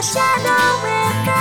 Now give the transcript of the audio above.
the shadow with go.